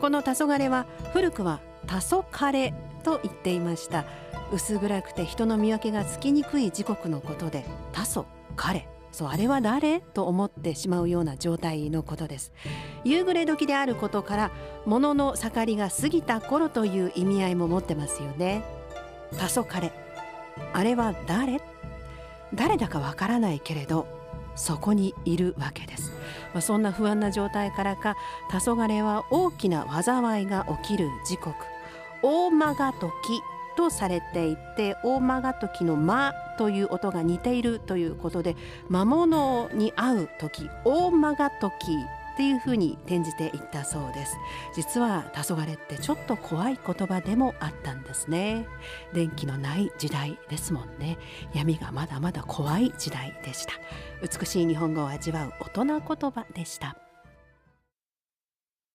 この黄昏は古くは黄昏と言っていました。薄暗くて人の見分けがつきにくい時刻のことで多祖彼そうあれは誰と思ってしまうような状態のことです。夕暮れ時であることから物の盛りが過ぎた頃という意味合いも持ってますよね。黄昏。あれは誰？誰だかわからないけれどそこにいるわけです、まあ、そんな不安な状態からか黄昏は大きな災いが起きる時刻。大間が時とされていて大間が時の「間」という音が似ているということで魔物に会う時大間が時っていうふうに転じていったそうです。実は黄昏ってちょっと怖い言葉でもあったんですね。電気のない時代ですもんね。闇がまだまだ怖い時代でした。美しい日本語を味わう大人言葉でした。